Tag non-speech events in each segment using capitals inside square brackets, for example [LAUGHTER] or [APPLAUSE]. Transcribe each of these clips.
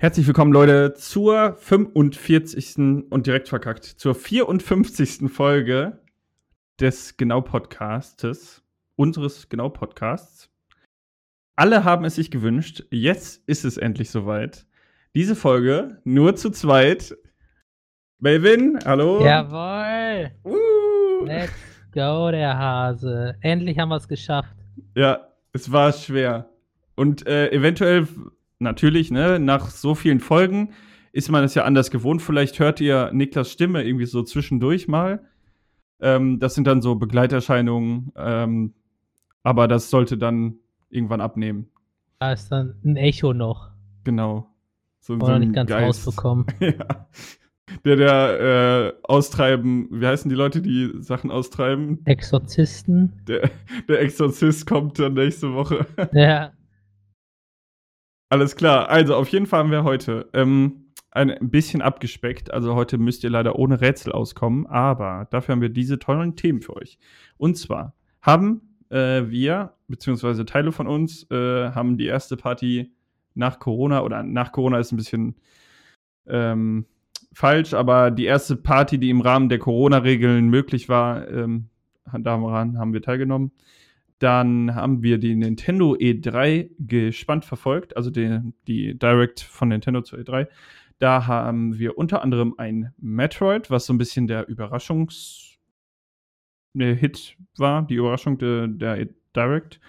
Herzlich willkommen, Leute, zur 45. und direkt verkackt, zur 54. Folge des Genau-Podcastes, unseres Genau-Podcasts. Alle haben es sich gewünscht, jetzt ist es endlich soweit. Diese Folge nur zu zweit. Melvin, hallo. Jawohl. Uh. Let's go, der Hase. Endlich haben wir es geschafft. Ja, es war schwer. Und äh, eventuell natürlich, ne, nach so vielen Folgen ist man es ja anders gewohnt. Vielleicht hört ihr Niklas Stimme irgendwie so zwischendurch mal. Ähm, das sind dann so Begleiterscheinungen, ähm, aber das sollte dann irgendwann abnehmen. Da ist dann ein Echo noch. Genau. So, Oder so nicht ganz Geist. rausbekommen. [LAUGHS] ja. Der, der äh, austreiben, wie heißen die Leute, die Sachen austreiben? Exorzisten. Der, der Exorzist kommt dann nächste Woche. Ja. [LAUGHS] Alles klar. Also, auf jeden Fall haben wir heute ähm, ein bisschen abgespeckt. Also, heute müsst ihr leider ohne Rätsel auskommen. Aber dafür haben wir diese tollen Themen für euch. Und zwar haben äh, wir, beziehungsweise Teile von uns, äh, haben die erste Party nach Corona oder nach Corona ist ein bisschen ähm, falsch, aber die erste Party, die im Rahmen der Corona-Regeln möglich war, ähm, daran haben wir teilgenommen. Dann haben wir die Nintendo E3 gespannt verfolgt, also die, die Direct von Nintendo zur E3. Da haben wir unter anderem ein Metroid, was so ein bisschen der Überraschungs- der Hit war, die Überraschung de, der e Direct.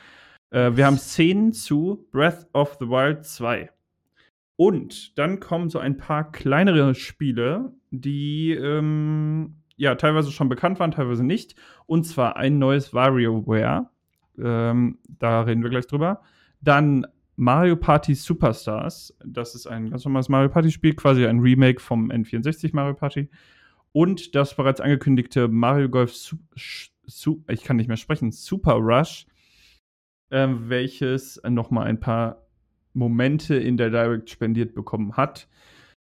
Äh, wir haben Szenen zu Breath of the Wild 2. Und dann kommen so ein paar kleinere Spiele, die ähm, ja teilweise schon bekannt waren, teilweise nicht. Und zwar ein neues WarioWare ähm, da reden wir gleich drüber. Dann Mario Party Superstars. Das ist ein ganz normales Mario Party Spiel, quasi ein Remake vom N64 Mario Party. Und das bereits angekündigte Mario Golf Su Su ich kann nicht mehr sprechen, Super Rush, äh, welches nochmal ein paar Momente in der Direct spendiert bekommen hat.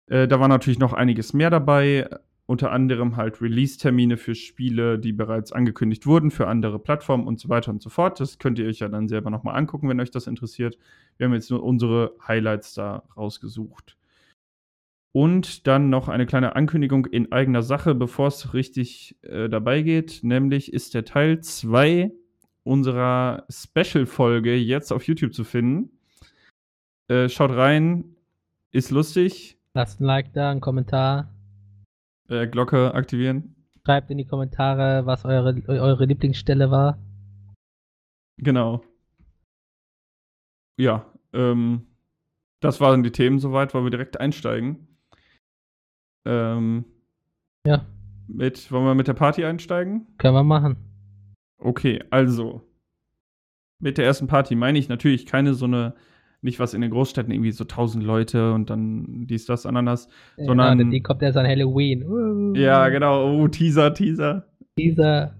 Äh, da war natürlich noch einiges mehr dabei unter anderem halt Release-Termine für Spiele, die bereits angekündigt wurden, für andere Plattformen und so weiter und so fort. Das könnt ihr euch ja dann selber nochmal angucken, wenn euch das interessiert. Wir haben jetzt nur unsere Highlights da rausgesucht. Und dann noch eine kleine Ankündigung in eigener Sache, bevor es richtig äh, dabei geht. Nämlich ist der Teil 2 unserer Special-Folge jetzt auf YouTube zu finden. Äh, schaut rein, ist lustig. Lasst ein Like da, einen Kommentar. Äh, Glocke aktivieren. Schreibt in die Kommentare, was eure, eure Lieblingsstelle war. Genau. Ja, ähm, das waren die Themen soweit, wollen wir direkt einsteigen. Ähm, ja. Mit, wollen wir mit der Party einsteigen? Können wir machen. Okay, also. Mit der ersten Party meine ich natürlich keine so eine nicht was in den Großstädten irgendwie so tausend Leute und dann dies, das, Ananas, ja, sondern. Genau, die kommt erst an Halloween. Uh. Ja, genau. Oh, Teaser, Teaser. Teaser.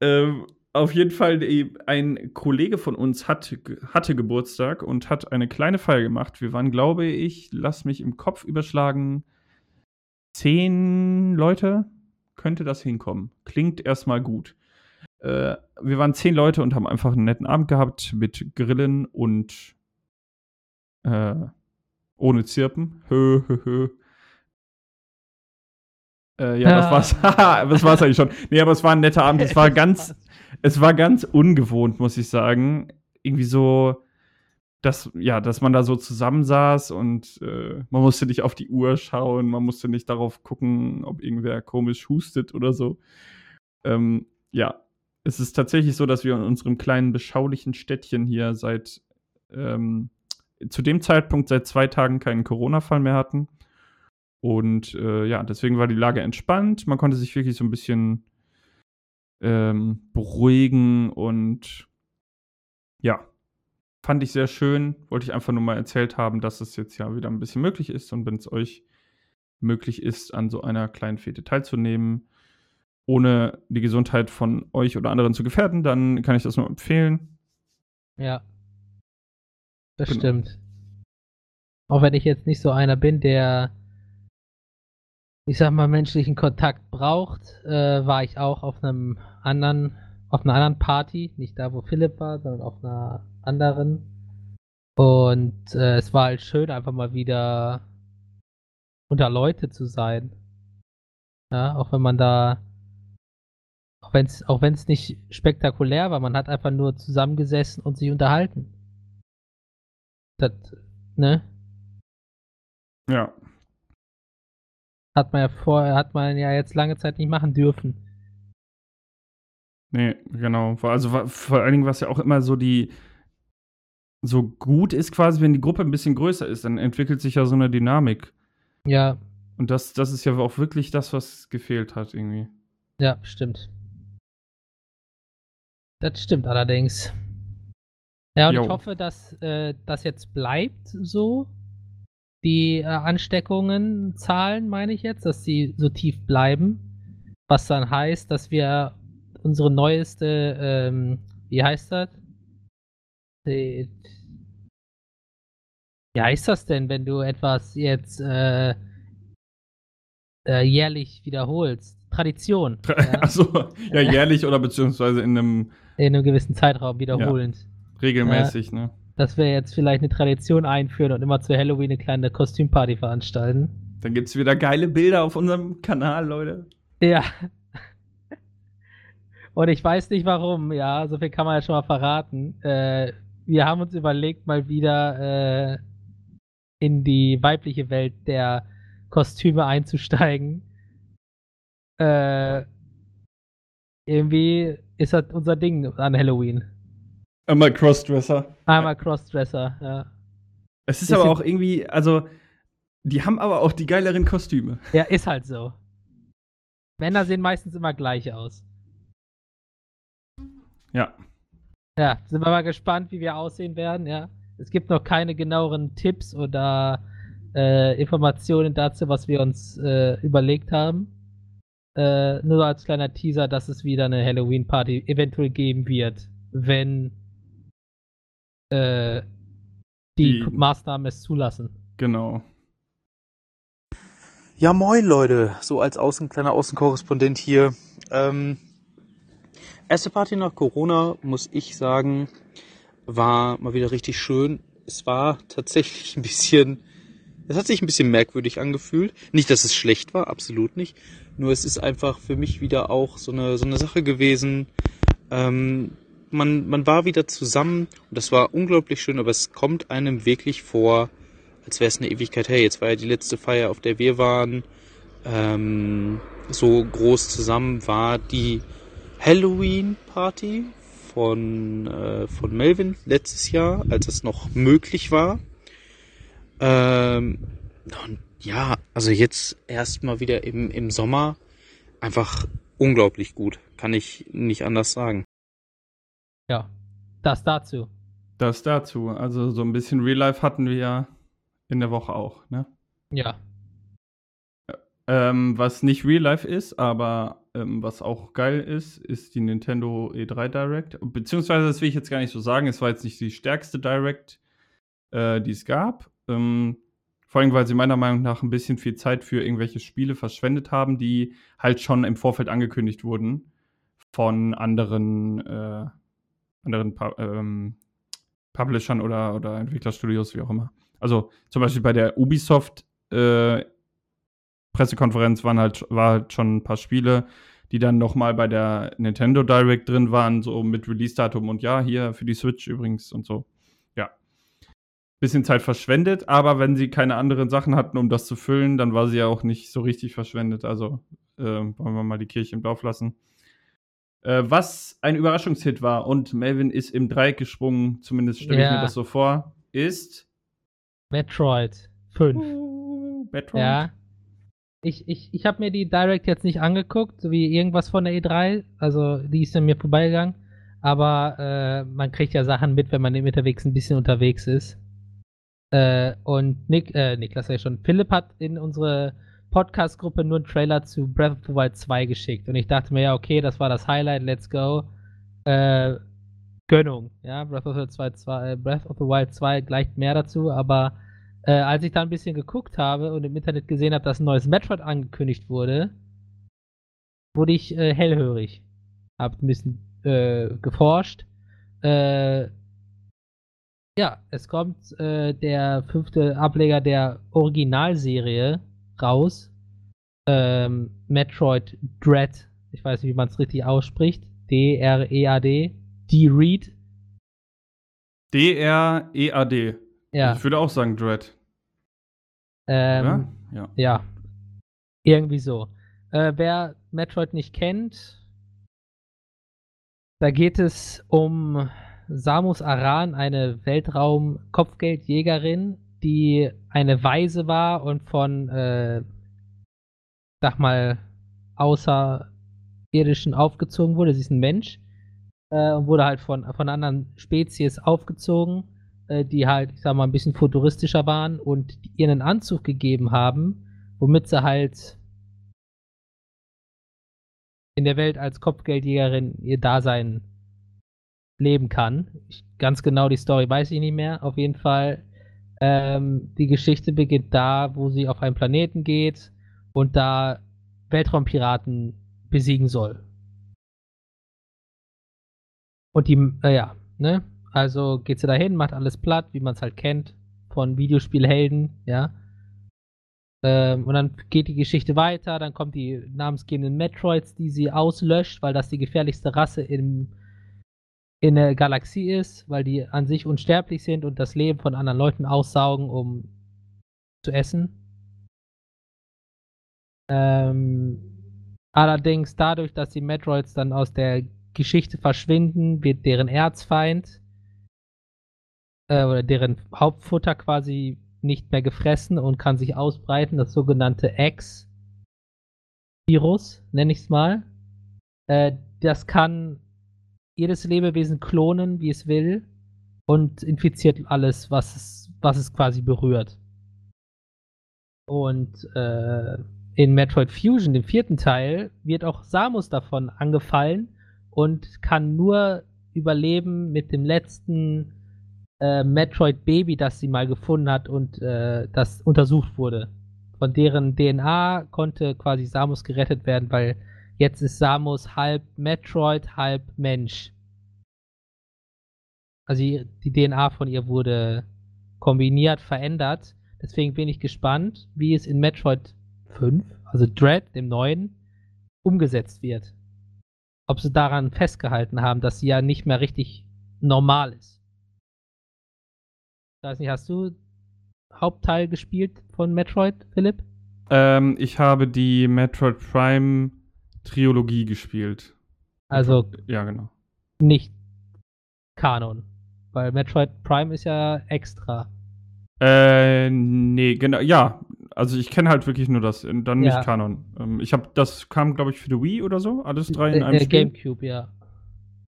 Ähm, auf jeden Fall, ein Kollege von uns hat, hatte Geburtstag und hat eine kleine Feier gemacht. Wir waren, glaube ich, lass mich im Kopf überschlagen, zehn Leute. Könnte das hinkommen? Klingt erstmal gut. Äh, wir waren zehn Leute und haben einfach einen netten Abend gehabt mit Grillen und äh, ohne Zirpen. Hö, hö, hö. Äh, ja, das war's. [LAUGHS] das war's eigentlich schon. Nee, aber es war ein netter Abend. Es war [LAUGHS] ganz, es war ganz ungewohnt, muss ich sagen. Irgendwie so, dass, ja, dass man da so zusammensaß und äh, man musste nicht auf die Uhr schauen, man musste nicht darauf gucken, ob irgendwer komisch hustet oder so. Ähm, ja, es ist tatsächlich so, dass wir in unserem kleinen, beschaulichen Städtchen hier seit ähm, zu dem Zeitpunkt seit zwei Tagen keinen Corona-Fall mehr hatten. Und äh, ja, deswegen war die Lage entspannt. Man konnte sich wirklich so ein bisschen ähm, beruhigen und ja, fand ich sehr schön. Wollte ich einfach nur mal erzählt haben, dass es jetzt ja wieder ein bisschen möglich ist und wenn es euch möglich ist, an so einer kleinen Fete teilzunehmen, ohne die Gesundheit von euch oder anderen zu gefährden, dann kann ich das nur empfehlen. Ja, das genau. stimmt. Auch wenn ich jetzt nicht so einer bin, der, ich sag mal, menschlichen Kontakt braucht, äh, war ich auch auf einem anderen, auf einer anderen Party, nicht da, wo Philipp war, sondern auf einer anderen. Und äh, es war halt schön, einfach mal wieder unter Leute zu sein. Ja, auch wenn man da, auch wenn es auch wenn's nicht spektakulär war, man hat einfach nur zusammengesessen und sich unterhalten. Das, ne? Ja. Hat man ja vorher, hat man ja jetzt lange Zeit nicht machen dürfen. Nee, genau. Also vor allen Dingen, was ja auch immer so die so gut ist, quasi, wenn die Gruppe ein bisschen größer ist, dann entwickelt sich ja so eine Dynamik. Ja. Und das, das ist ja auch wirklich das, was gefehlt hat, irgendwie. Ja, stimmt. Das stimmt allerdings. Ja, und jo. ich hoffe, dass äh, das jetzt bleibt so. Die äh, Ansteckungen, Zahlen meine ich jetzt, dass sie so tief bleiben. Was dann heißt, dass wir unsere neueste, ähm, wie heißt das? Die, wie heißt das denn, wenn du etwas jetzt äh, äh, jährlich wiederholst? Tradition. Tra [LAUGHS] ja? Achso, ja, [LAUGHS] jährlich oder beziehungsweise in einem. In einem gewissen Zeitraum wiederholend. Ja, regelmäßig, ja, ne? Dass wir jetzt vielleicht eine Tradition einführen und immer zu Halloween eine kleine Kostümparty veranstalten. Dann gibt es wieder geile Bilder auf unserem Kanal, Leute. Ja. Und ich weiß nicht warum, ja, so viel kann man ja schon mal verraten. Äh, wir haben uns überlegt, mal wieder äh, in die weibliche Welt der Kostüme einzusteigen. Äh, irgendwie ist das unser Ding an Halloween. Einmal Crossdresser. Einmal Crossdresser, ja. Es ist, ist aber auch irgendwie, also, die haben aber auch die geileren Kostüme. Ja, ist halt so. Männer sehen meistens immer gleich aus. Ja. Ja, sind wir mal gespannt, wie wir aussehen werden, ja. Es gibt noch keine genaueren Tipps oder äh, Informationen dazu, was wir uns äh, überlegt haben. Äh, nur als kleiner Teaser, dass es wieder eine Halloween-Party eventuell geben wird, wenn äh, die, die Maßnahmen es zulassen. Genau. Ja, moin Leute, so als Außen, kleiner Außenkorrespondent hier. Ähm, erste Party nach Corona, muss ich sagen, war mal wieder richtig schön. Es war tatsächlich ein bisschen, es hat sich ein bisschen merkwürdig angefühlt. Nicht, dass es schlecht war, absolut nicht. Nur es ist einfach für mich wieder auch so eine, so eine Sache gewesen. Ähm, man, man war wieder zusammen und das war unglaublich schön, aber es kommt einem wirklich vor, als wäre es eine Ewigkeit her. Jetzt war ja die letzte Feier, auf der wir waren, ähm, so groß zusammen war die Halloween-Party von, äh, von Melvin letztes Jahr, als es noch möglich war. Ähm, und ja, also jetzt erstmal wieder im, im Sommer einfach unglaublich gut. Kann ich nicht anders sagen. Ja, das dazu. Das dazu. Also so ein bisschen Real Life hatten wir ja in der Woche auch, ne? Ja. Ähm, was nicht Real Life ist, aber ähm, was auch geil ist, ist die Nintendo E3 Direct. Beziehungsweise, das will ich jetzt gar nicht so sagen, es war jetzt nicht die stärkste Direct, äh, die es gab. Ähm, vor allem, weil sie meiner Meinung nach ein bisschen viel Zeit für irgendwelche Spiele verschwendet haben, die halt schon im Vorfeld angekündigt wurden von anderen, äh, anderen Pu ähm, Publishern oder, oder Entwicklerstudios, wie auch immer. Also zum Beispiel bei der Ubisoft äh, Pressekonferenz waren halt, war halt schon ein paar Spiele, die dann nochmal bei der Nintendo Direct drin waren, so mit Release-Datum und ja, hier für die Switch übrigens und so. Ja. Bisschen Zeit verschwendet, aber wenn sie keine anderen Sachen hatten, um das zu füllen, dann war sie ja auch nicht so richtig verschwendet. Also äh, wollen wir mal die Kirche im Dorf lassen. Äh, was ein Überraschungshit war und Melvin ist im Dreieck gesprungen, zumindest stelle ja. ich mir das so vor, ist Metroid 5. Uh, Metroid. Ja, ich, ich, ich habe mir die Direct jetzt nicht angeguckt, so wie irgendwas von der E3. Also die ist an mir vorbeigegangen. Aber äh, man kriegt ja Sachen mit, wenn man unterwegs ein bisschen unterwegs ist. Äh, und Nick, äh, Niklas ja schon, Philipp hat in unsere Podcast-Gruppe nur einen Trailer zu Breath of the Wild 2 geschickt. Und ich dachte mir, ja, okay, das war das Highlight, let's go. Äh, Gönnung, ja, Breath of, the 2, 2, äh, Breath of the Wild 2 gleicht mehr dazu, aber äh, als ich da ein bisschen geguckt habe und im Internet gesehen habe, dass ein neues Metroid angekündigt wurde, wurde ich äh, hellhörig. Hab ein bisschen äh, geforscht. Äh, Ja, es kommt äh, der fünfte Ableger der Originalserie raus. Ähm, Metroid Dread. Ich weiß nicht, wie man es richtig ausspricht. D-R-E-A-D. D-Read. D-R-E-A-D. Ja. Ich würde auch sagen Dread. Ähm? Ja. Ja. Irgendwie so. Äh, wer Metroid nicht kennt, da geht es um Samus Aran, eine Weltraum-Kopfgeldjägerin, die eine Weise war und von, äh, sag mal, Außerirdischen aufgezogen wurde. Sie ist ein Mensch äh, und wurde halt von, von anderen Spezies aufgezogen, äh, die halt, ich sag mal, ein bisschen futuristischer waren und ihr einen Anzug gegeben haben, womit sie halt in der Welt als Kopfgeldjägerin ihr Dasein leben kann. Ich, ganz genau die Story weiß ich nicht mehr. Auf jeden Fall, ähm, die Geschichte beginnt da, wo sie auf einen Planeten geht und da Weltraumpiraten besiegen soll. Und die, äh, ja, ne? Also geht sie dahin, macht alles platt, wie man es halt kennt von Videospielhelden, ja. Ähm, und dann geht die Geschichte weiter, dann kommt die namensgebenden Metroids, die sie auslöscht, weil das die gefährlichste Rasse im, in der Galaxie ist, weil die an sich unsterblich sind und das Leben von anderen Leuten aussaugen, um zu essen. Ähm, allerdings dadurch, dass die Metroids dann aus der Geschichte verschwinden, wird deren Erzfeind äh, oder deren Hauptfutter quasi nicht mehr gefressen und kann sich ausbreiten, das sogenannte X-Virus, nenne ich es mal. Äh, das kann jedes Lebewesen klonen, wie es will, und infiziert alles, was es, was es quasi berührt. Und äh, in Metroid Fusion, dem vierten Teil, wird auch Samus davon angefallen und kann nur überleben mit dem letzten äh, Metroid Baby, das sie mal gefunden hat und äh, das untersucht wurde. Von deren DNA konnte quasi Samus gerettet werden, weil jetzt ist Samus halb Metroid, halb Mensch. Also die, DNA von ihr wurde kombiniert, verändert. Deswegen bin ich gespannt, wie es in Metroid 5, also Dread, dem neuen, umgesetzt wird. Ob sie daran festgehalten haben, dass sie ja nicht mehr richtig normal ist. Ich weiß nicht, hast du Hauptteil gespielt von Metroid, Philipp? Ähm, ich habe die Metroid Prime Trilogie gespielt. Also Ja, genau. nicht Kanon. Weil Metroid Prime ist ja extra. Äh, nee, genau, ja. Also ich kenne halt wirklich nur das, dann Ja. nicht Kanon. Ähm, ich habe, das kam, glaube ich, für die Wii oder so, alles drei in Äh, einem äh, Spiel. Gamecube, ja.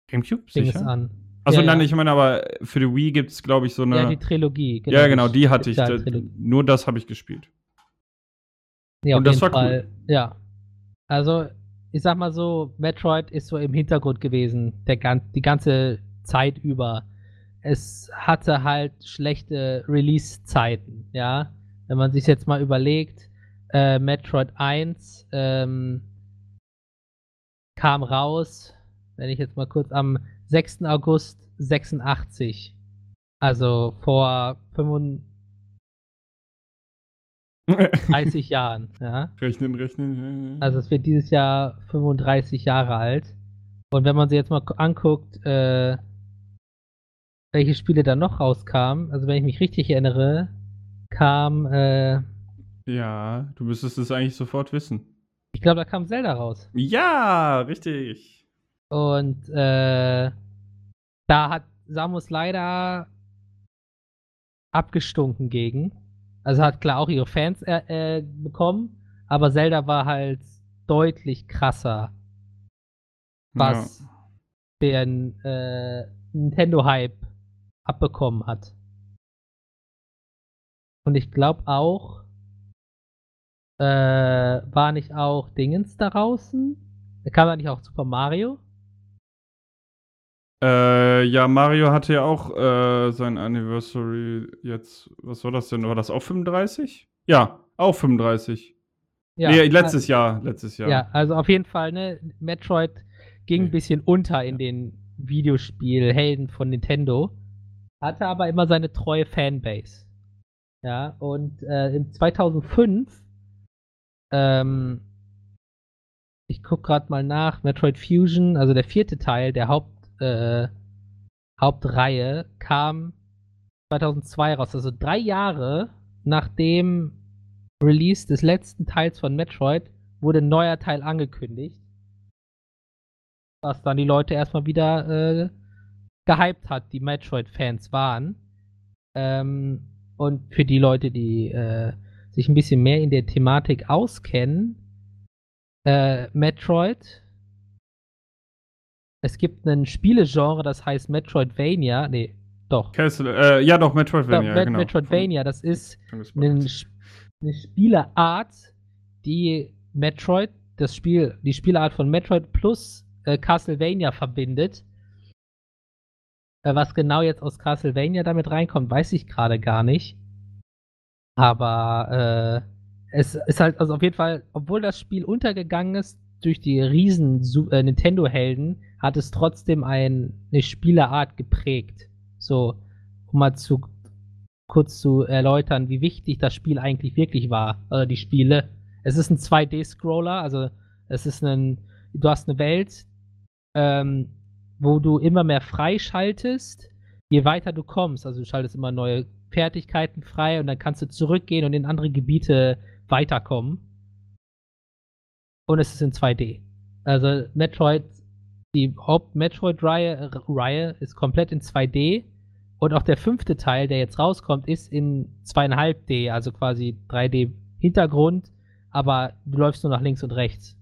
Gamecube, Fing es sicher? an. Achso, ja, nein, ja. ich meine, aber für die Wii gibt es, glaube ich, so eine. Ja, die Trilogie. ja, genau, die hatte ich. Da, Spezialtrilogie. nur das habe ich gespielt. Ja, auf Und das jeden war cool. Fall. Ja. Also, ich sag mal so, Metroid ist so im Hintergrund gewesen, der die ganze Zeit über. Es hatte halt schlechte Release-Zeiten, ja. Wenn man sich jetzt mal überlegt, äh, Metroid 1 ähm, kam raus, wenn ich jetzt mal kurz am 6. August 86. Also vor [LAUGHS] 35 Jahren, ja. rechnen, rechnen. Also es wird dieses Jahr 35 Jahre alt. Und wenn man sich jetzt mal anguckt, äh, welche Spiele da noch rauskamen, also wenn ich mich richtig erinnere, kam, äh, ja, du müsstest es eigentlich sofort wissen. ich glaube, da kam Zelda raus. Ja, richtig. Und äh, da hat Samus leider abgestunken gegen. Also hat klar auch ihre Fans äh, äh, bekommen, aber Zelda war halt deutlich krasser, was den äh, Nintendo-Hype abbekommen hat. Und ich glaube auch, äh, war nicht auch Dingens da draußen? Da kam da nicht auch Super Mario? Äh, ja, Mario hatte ja auch äh, sein Anniversary jetzt. Was war das denn? War das auch 35? Ja, auch 35. Ja, nee, letztes Jahr. Letztes Jahr. Ja, also auf jeden Fall, ne, Metroid ging ein bisschen unter in den Videospielhelden von Nintendo. Hatte aber immer seine treue Fanbase. Ja, und äh, im 2005, ähm, ich guck gerade mal nach, Metroid Fusion, also der vierte Teil der Haupt, äh, Hauptreihe, kam 2002 raus. Also drei Jahre nach dem Release des letzten Teils von Metroid wurde ein neuer Teil angekündigt. Was dann die Leute erstmal wieder äh, gehypt hat, die Metroid-Fans waren. Ähm, und für die Leute, die äh, sich ein bisschen mehr in der Thematik auskennen, äh, Metroid. Es gibt ein Spielegenre, das heißt Metroidvania. Nee, doch. Castle, äh, ja, doch, Metroidvania. Met genau. Metroidvania, das ist eine, eine Spieleart, die Metroid, das Spiel, die Spielart von Metroid plus äh, Castlevania verbindet. Äh, was genau jetzt aus Castlevania damit reinkommt, weiß ich gerade gar nicht. Aber äh, es ist halt, also auf jeden Fall, obwohl das Spiel untergegangen ist durch die riesen äh, Nintendo-Helden, hat es trotzdem ein, eine Spieleart geprägt. So, um mal zu kurz zu erläutern, wie wichtig das Spiel eigentlich wirklich war, oder die Spiele. Es ist ein 2D-Scroller, also es ist ein, du hast eine Welt, ähm, wo du immer mehr freischaltest, je weiter du kommst. Also du schaltest immer neue Fertigkeiten frei und dann kannst du zurückgehen und in andere Gebiete weiterkommen. Und es ist in 2D. Also Metroid, die Haupt-Metroid-Reihe Reihe ist komplett in 2D. Und auch der fünfte Teil, der jetzt rauskommt, ist in 2,5D, also quasi 3D Hintergrund, aber du läufst nur nach links und rechts.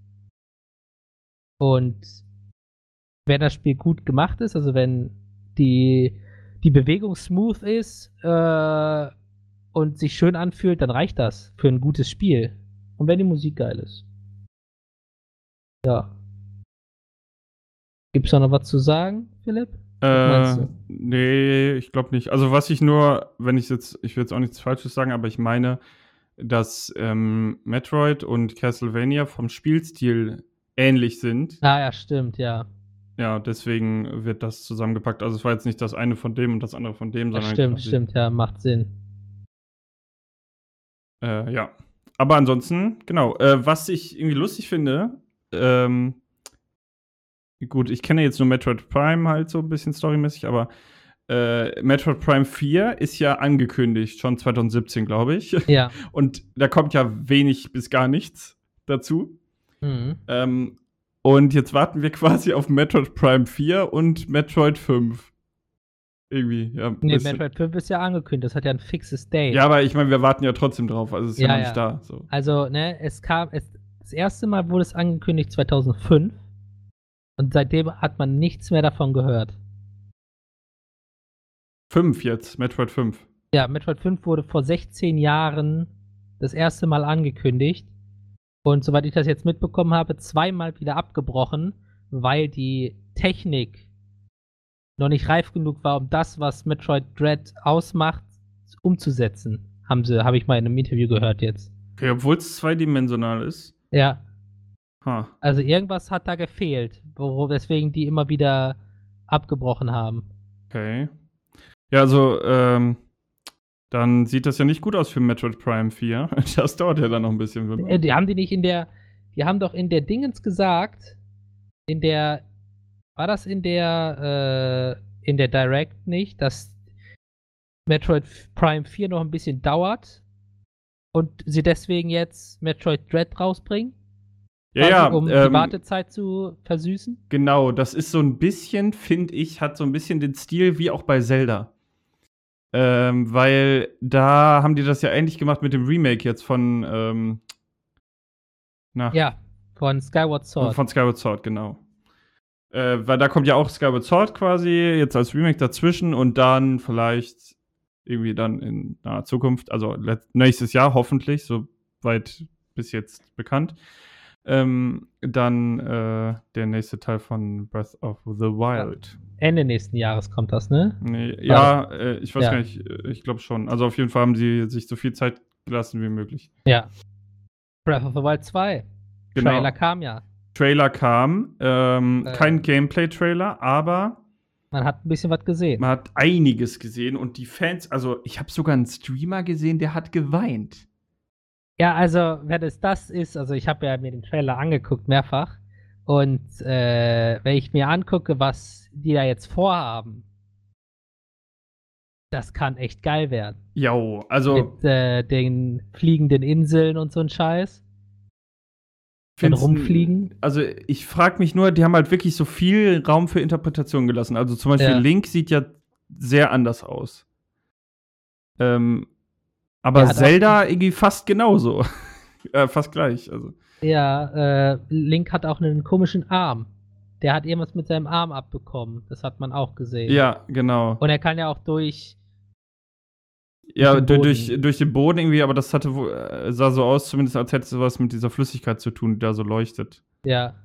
Und wenn das Spiel gut gemacht ist, also wenn die, die Bewegung smooth ist äh, und sich schön anfühlt, dann reicht das für ein gutes Spiel. Und wenn die Musik geil ist. Ja. Gibt's da noch was zu sagen, Philipp? Äh, nee, ich glaube nicht. Also was ich nur, wenn ich jetzt, ich will jetzt auch nichts Falsches sagen, aber ich meine, dass ähm, Metroid und Castlevania vom Spielstil ähnlich sind. Ah ja, stimmt, ja. Ja, deswegen wird das zusammengepackt. Also es war jetzt nicht das eine von dem und das andere von dem, sondern stimmt, quasi- stimmt, ja, macht Sinn. Äh, ja. Aber ansonsten, genau. Äh, was ich irgendwie lustig finde, ähm, gut, ich kenne jetzt nur Metroid Prime halt so ein bisschen storymäßig, aber äh, Metroid Prime 4 ist ja angekündigt, schon 2017, glaube ich. [LAUGHS] Ja. Und da kommt ja wenig bis gar nichts dazu. Mhm. Ähm, und jetzt warten wir [LAUGHS] quasi auf Metroid Prime 4 und Metroid 5. Irgendwie, ja. Nee. Metroid 5 ist ja angekündigt, das hat ja ein fixes Date. Ja, aber ich meine, wir warten ja trotzdem drauf. Also es ist ja, Ja, noch nicht ja. da. So. Also, ne, es kam, es, das erste Mal wurde es angekündigt 2005 und seitdem hat man nichts mehr davon gehört. 5 jetzt, Metroid 5. Ja, Metroid 5 wurde vor 16 Jahren das erste Mal angekündigt und soweit ich das jetzt mitbekommen habe, zweimal wieder abgebrochen, weil die Technik noch nicht reif genug war, um das, was Metroid Dread ausmacht, umzusetzen. Haben sie, habe ich mal in einem Interview gehört jetzt. Okay, obwohl es zweidimensional ist. Ja, Also irgendwas hat da gefehlt, wo, weswegen die immer wieder abgebrochen haben. Okay. Ja, also, ähm, dann sieht das ja nicht gut aus für Metroid Prime 4. [LAUGHS] Das dauert ja dann noch ein bisschen. Äh, die haben die nicht in der, die haben doch in der Dingens gesagt, in der, war das in der, äh, in der Direct nicht, dass Metroid Prime 4 noch ein bisschen dauert und sie deswegen jetzt Metroid Dread rausbringen? Ja, ja, um die ähm, Wartezeit zu versüßen? genau. Das ist so ein bisschen, finde ich, hat so ein bisschen den Stil wie auch bei Zelda. Ähm, weil da haben die das ja ähnlich gemacht mit dem Remake jetzt von, ähm, na, Ja, von Skyward Sword. Von Skyward Sword, genau. Äh, weil da kommt ja auch Skyward Sword quasi jetzt als Remake dazwischen und dann vielleicht irgendwie dann in naher Zukunft, also nächstes Jahr hoffentlich, soweit bis jetzt bekannt, ähm, dann äh, der nächste Teil von Breath of the Wild. Ende nächsten Jahres kommt das, ne? Nee, ja, äh, ich weiß Ja. gar nicht, äh, ich glaube schon. Also auf jeden Fall haben sie sich so viel Zeit gelassen wie möglich. Ja. Breath of the Wild 2. Genau. Trailer kam ja. Trailer kam, ähm, Äh. kein Gameplay-Trailer, aber man hat ein bisschen was gesehen. Man hat einiges gesehen und die Fans, also ich habe sogar einen Streamer gesehen, der hat geweint. Ja, also, wenn es das ist, also ich habe ja mir den Trailer angeguckt, mehrfach. Und äh, wenn ich mir angucke, was die da jetzt vorhaben, das kann echt geil werden. Jo, also. Mit äh, den fliegenden Inseln und so ein Scheiß. Von rumfliegen. Also ich frage mich nur, die haben halt wirklich so viel Raum für Interpretation gelassen. Also zum Beispiel ja. Link sieht ja sehr anders aus. Ähm, aber Zelda irgendwie fast genauso. [LAUGHS] äh, fast gleich. Also. Ja, äh, Link hat auch einen komischen Arm. Der hat irgendwas mit seinem Arm abbekommen. Das hat man auch gesehen. Ja, genau. Und er kann ja auch durch. Ja, durch, durch, durch den Boden irgendwie, aber das hatte äh, sah so aus, zumindest als hätte es was mit dieser Flüssigkeit zu tun, die da so leuchtet. Ja.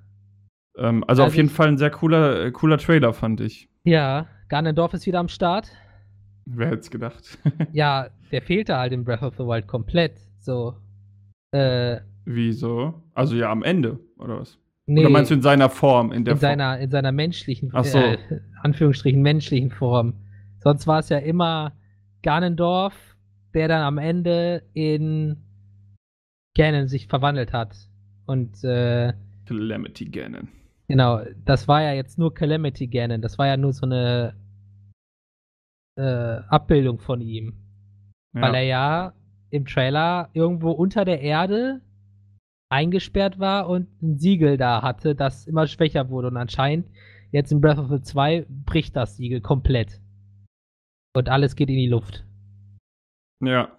Ähm, also, also, auf jeden Fall ein sehr cooler, äh, cooler Trailer, fand ich. Ja, Ganondorf ist wieder am Start. Wer hätte es gedacht? [LAUGHS] ja, der fehlte halt in Breath of the Wild komplett. So. Äh, Wieso? Also ja, am Ende, oder was? Nee, oder meinst du in seiner Form? In, der in Form? seiner, in seiner menschlichen, Ach so. äh, Anführungsstrichen menschlichen Form. Sonst war es ja immer Ganondorf, der dann am Ende in Ganon sich verwandelt hat. Und äh, Calamity Ganon. Genau, das war ja jetzt nur Calamity Ganon. Das war ja nur so eine äh, Abbildung von ihm. Ja. Weil er ja im Trailer irgendwo unter der Erde eingesperrt war und ein Siegel da hatte, das immer schwächer wurde. Und anscheinend jetzt in Breath of the 2 bricht das Siegel komplett. Und alles geht in die Luft. Ja.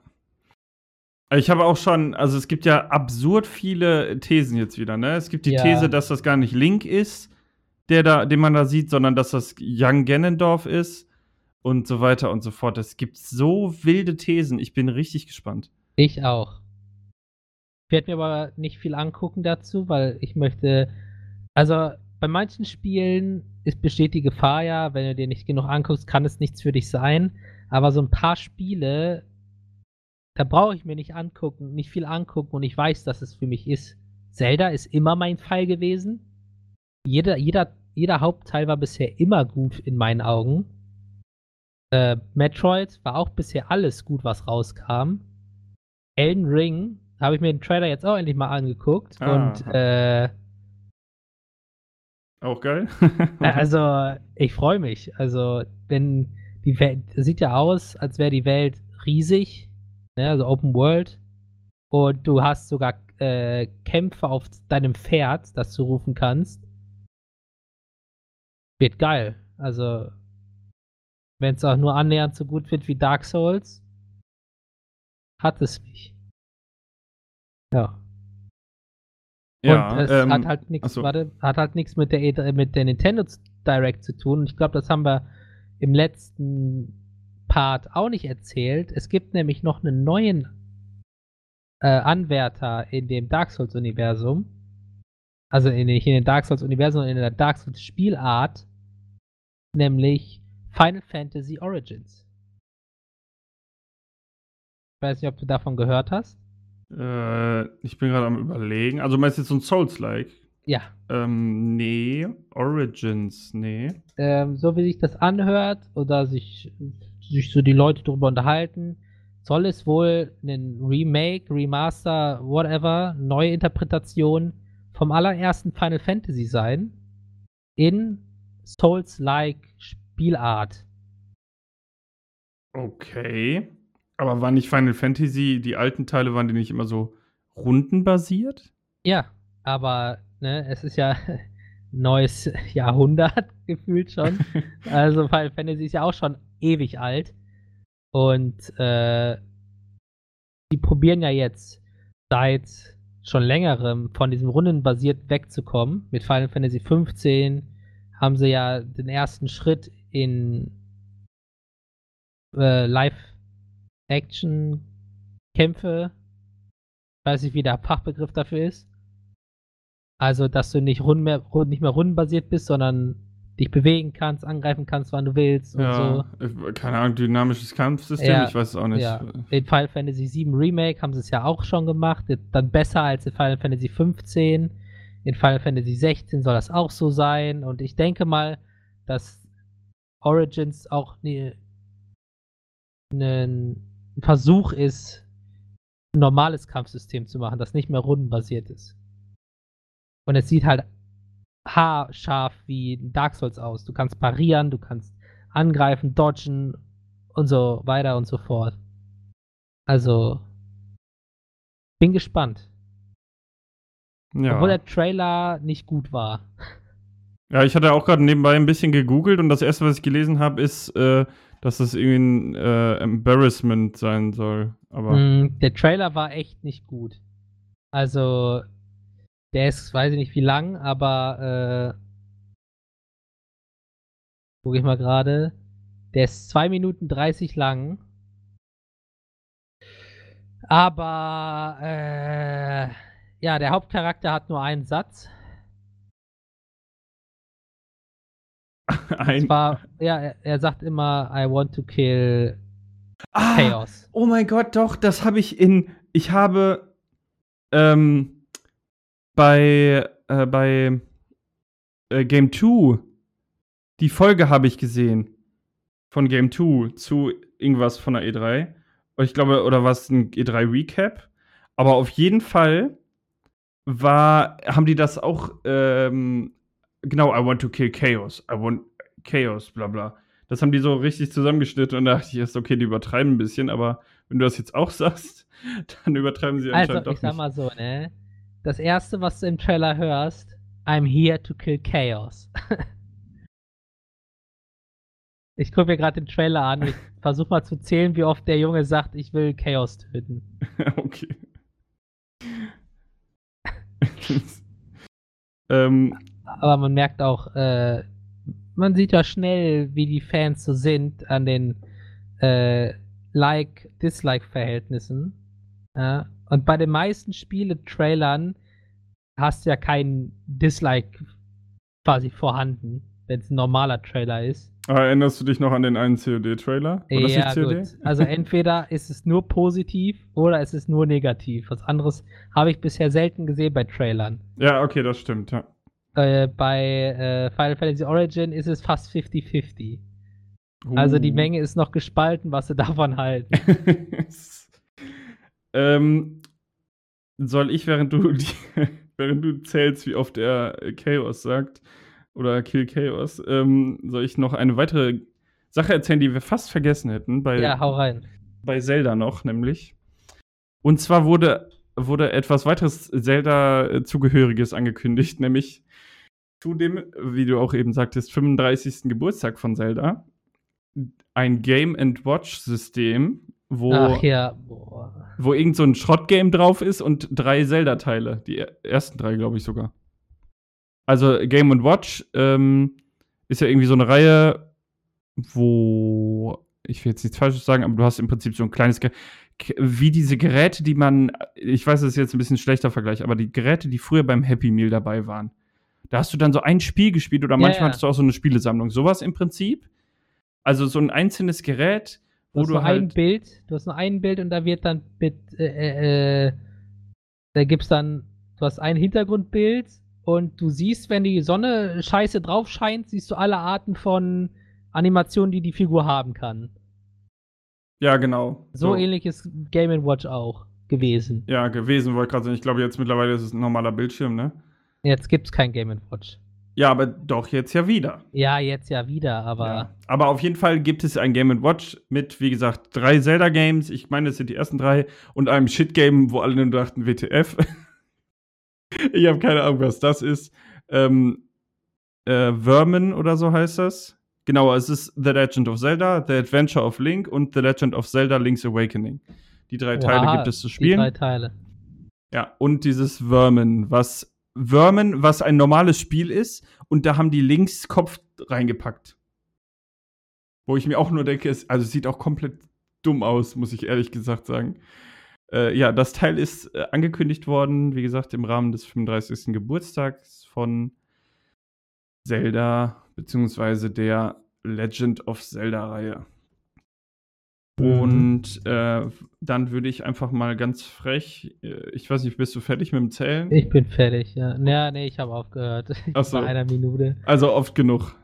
Ich habe auch schon, also es gibt ja absurd viele Thesen jetzt wieder, ne? Es gibt die ja. These, dass das gar nicht Link ist, der da, den man da sieht, sondern dass das Young Ganondorf ist und so weiter und so fort. Es gibt so wilde Thesen. Ich bin richtig gespannt. Ich auch. Ich werde mir aber nicht viel angucken dazu, weil ich möchte. Also bei manchen Spielen ist, besteht die Gefahr ja, wenn du dir nicht genug anguckst, kann es nichts für dich sein. Aber so ein paar Spiele, da brauche ich mir nicht angucken, nicht viel angucken und ich weiß, dass es für mich ist. Zelda ist immer mein Fall gewesen. Jeder, jeder, jeder Hauptteil war bisher immer gut in meinen Augen. Äh, Metroid war auch bisher alles gut, was rauskam. Elden Ring habe ich mir den Trailer jetzt auch endlich mal angeguckt ah. und äh, auch geil. [LAUGHS] also, ich freue mich. Also, wenn die Welt sieht ja aus, als wäre die Welt riesig, ne? also Open World. Und du hast sogar äh, Kämpfe auf deinem Pferd, das du rufen kannst. Wird geil. Also, wenn es auch nur annähernd so gut wird wie Dark Souls, hat es mich. Ja. Ja, Und es ähm, hat halt nichts, so. warte, hat halt nichts mit der, e mit der Nintendo Direct zu tun. Ich glaube, das haben wir im letzten Part auch nicht erzählt. Es gibt nämlich noch einen neuen äh, Anwärter in dem Dark Souls Universum. Also in, nicht in den Dark Souls Universum, sondern in der Dark Souls Spielart. Nämlich Final Fantasy Origins. Ich weiß nicht, ob du davon gehört hast. Äh, ich bin gerade am überlegen. Also meinst du jetzt so ein Souls-like? Ja. Ähm, nee. Origins, nee. Ähm, so wie sich das anhört oder sich, sich so die Leute darüber unterhalten, soll es wohl ein Remake, Remaster, whatever, neue Interpretation vom allerersten Final Fantasy sein. In Souls-like Spielart. Okay. Aber war nicht Final Fantasy, die alten Teile, waren die nicht immer so rundenbasiert? Ja, aber ne, es ist ja [LAUGHS] neues [LAUGHS] Jahrhundert [LAUGHS] gefühlt schon. also Final Fantasy ist ja auch schon ewig alt. Und äh, die probieren ja jetzt seit schon längerem von diesem rundenbasiert wegzukommen. Mit Final Fantasy 15 haben sie ja den ersten Schritt in äh, Live Action-Kämpfe. Weiß nicht, wie der Fachbegriff dafür ist. Also, dass du nicht, rund mehr, nicht mehr rundenbasiert bist, sondern dich bewegen kannst, angreifen kannst, wann du willst und ja, so. Keine Ahnung, dynamisches Kampfsystem, ja, ich weiß es auch nicht. Ja. In Final Fantasy VII Remake haben sie es ja auch schon gemacht, dann besser als in Final Fantasy 15. In Final Fantasy 16 soll das auch so sein und ich denke mal, dass Origins auch ne, ein Versuch ist, ein normales Kampfsystem zu machen, das nicht mehr rundenbasiert ist. Und es sieht halt haarscharf wie Dark Souls aus. Du kannst parieren, du kannst angreifen, dodgen und so weiter und so fort. Also, bin gespannt. Ja. Obwohl der Trailer nicht gut war. Ja, ich hatte auch gerade nebenbei ein bisschen gegoogelt und das erste, was ich gelesen habe, ist, äh, dass das irgendwie ein äh, Embarrassment sein soll. Aber Mm, der Trailer war echt nicht gut. Also, der ist, weiß ich nicht wie lang, aber äh, gucke ich mal gerade. Der ist 2 Minuten 30 lang. Aber äh, ja, der Hauptcharakter hat nur einen Satz. [LAUGHS] ein. Zwar, ja, er, er sagt immer, I want to kill Ah, Chaos. Oh mein Gott, doch, das habe ich in. Ich habe ähm, bei, äh, bei äh, Game 2 die Folge habe ich gesehen von Game 2 zu irgendwas von der E3. Und Ich glaube, oder war es ein E3 Recap? Aber auf jeden Fall war, haben die das auch, ähm, genau, I want to kill Chaos. I want Chaos, bla bla. Das haben die so richtig zusammengeschnitten und da dachte ich erst, okay, die übertreiben ein bisschen, aber wenn du das jetzt auch [LAUGHS] sagst, dann übertreiben sie anscheinend Also, doch ich sag mal so, ne? Das erste, was du im Trailer hörst, I'm here to kill chaos. [LAUGHS] ich gucke mir gerade den Trailer an. Ich [LAUGHS] versuche mal zu zählen, wie oft der Junge sagt, ich will Chaos töten. okay. ähm, Aber man merkt auch, äh, man sieht ja schnell, wie die Fans so sind an den äh, Like-Dislike-Verhältnissen. Ja? Und bei den meisten Spiele-Trailern hast du ja keinen Dislike quasi vorhanden, wenn es ein normaler Trailer ist. erinnerst du dich noch an den einen COD-Trailer? Ja, COD? gut. Also entweder ist es nur positiv oder es ist nur negativ. Was anderes habe ich bisher selten gesehen bei Trailern. Ja, okay, das stimmt, ja. Äh, bei äh, Final Fantasy Origin ist es fast 50-50. Also die Uh. Menge ist noch gespalten, was sie [LAUGHS] davon halten. [LAUGHS] ähm, soll ich, während du, die, [LAUGHS] während du zählst, wie oft er Chaos sagt, oder Kill Chaos, ähm, soll ich noch eine weitere Sache erzählen, die wir fast vergessen hätten, bei, ja, hau rein. bei Zelda noch, nämlich. Und zwar wurde, wurde etwas weiteres Zelda-Zugehöriges angekündigt, nämlich zu dem, wie du auch eben sagtest, 35. Geburtstag von Zelda. Ein Game and Watch-System, wo, Ach ja, boah. wo irgend so ein Schrottgame drauf ist und drei Zelda-Teile. Die er- ersten drei, glaube ich sogar. Also Game and Watch ähm, ist ja irgendwie so eine Reihe, wo ich will jetzt nichts Falsches sagen, aber du hast im Prinzip so ein kleines, Ge wie diese Geräte, die man, ich weiß, das ist jetzt ein bisschen schlechter Vergleich, aber die Geräte, die früher beim Happy Meal dabei waren. Da hast du dann so ein Spiel gespielt oder Ja, manchmal ja. hattest du auch so eine Spielesammlung. Sowas im Prinzip. Also so ein einzelnes Gerät, Du wo hast du nur ein halt. Bild, du hast nur ein Bild und da wird dann mit, äh, äh, äh, da gibt's dann, du hast ein Hintergrundbild und du siehst, wenn die Sonne scheiße drauf scheint, siehst du alle Arten von Animationen, die die Figur haben kann. Ja, genau. So, ähnlich ist Game Watch auch gewesen. Ja, gewesen, wollte ich gerade sagen. Ich glaube, jetzt mittlerweile ist es ein normaler Bildschirm, ne? Jetzt gibt's kein Game Watch. Ja, aber doch jetzt ja wieder. Ja, jetzt ja wieder, aber Ja. Aber auf jeden Fall gibt es ein Game Watch mit, wie gesagt, drei Zelda-Games. Ich meine, das sind die ersten drei. Und einem Shit-Game, wo alle nur dachten, WTF. [LAUGHS] ich habe keine Ahnung, was das ist. Ähm, äh, Vermin oder so heißt das. Genau, es ist The Legend of Zelda, The Adventure of Link und The Legend of Zelda Link's Awakening. Die drei Teile Oha, gibt es zu die spielen. drei Teile. Ja, und dieses Vermin, was Vermin, was ein normales Spiel ist, und da haben die links Kopf reingepackt. Wo ich mir auch nur denke, es, also sieht auch komplett dumm aus, muss ich ehrlich gesagt sagen. Äh, ja, das Teil ist äh, angekündigt worden, wie gesagt, im Rahmen des 35. Geburtstags von Zelda, beziehungsweise der Legend of Zelda-Reihe. Und äh, dann würde ich einfach mal ganz frech, äh, ich weiß nicht, bist du fertig mit dem Zählen? Ich bin fertig, ja. Ja, nee, ich habe aufgehört. [LAUGHS] Ach so. Bei einer Minute. Also oft genug.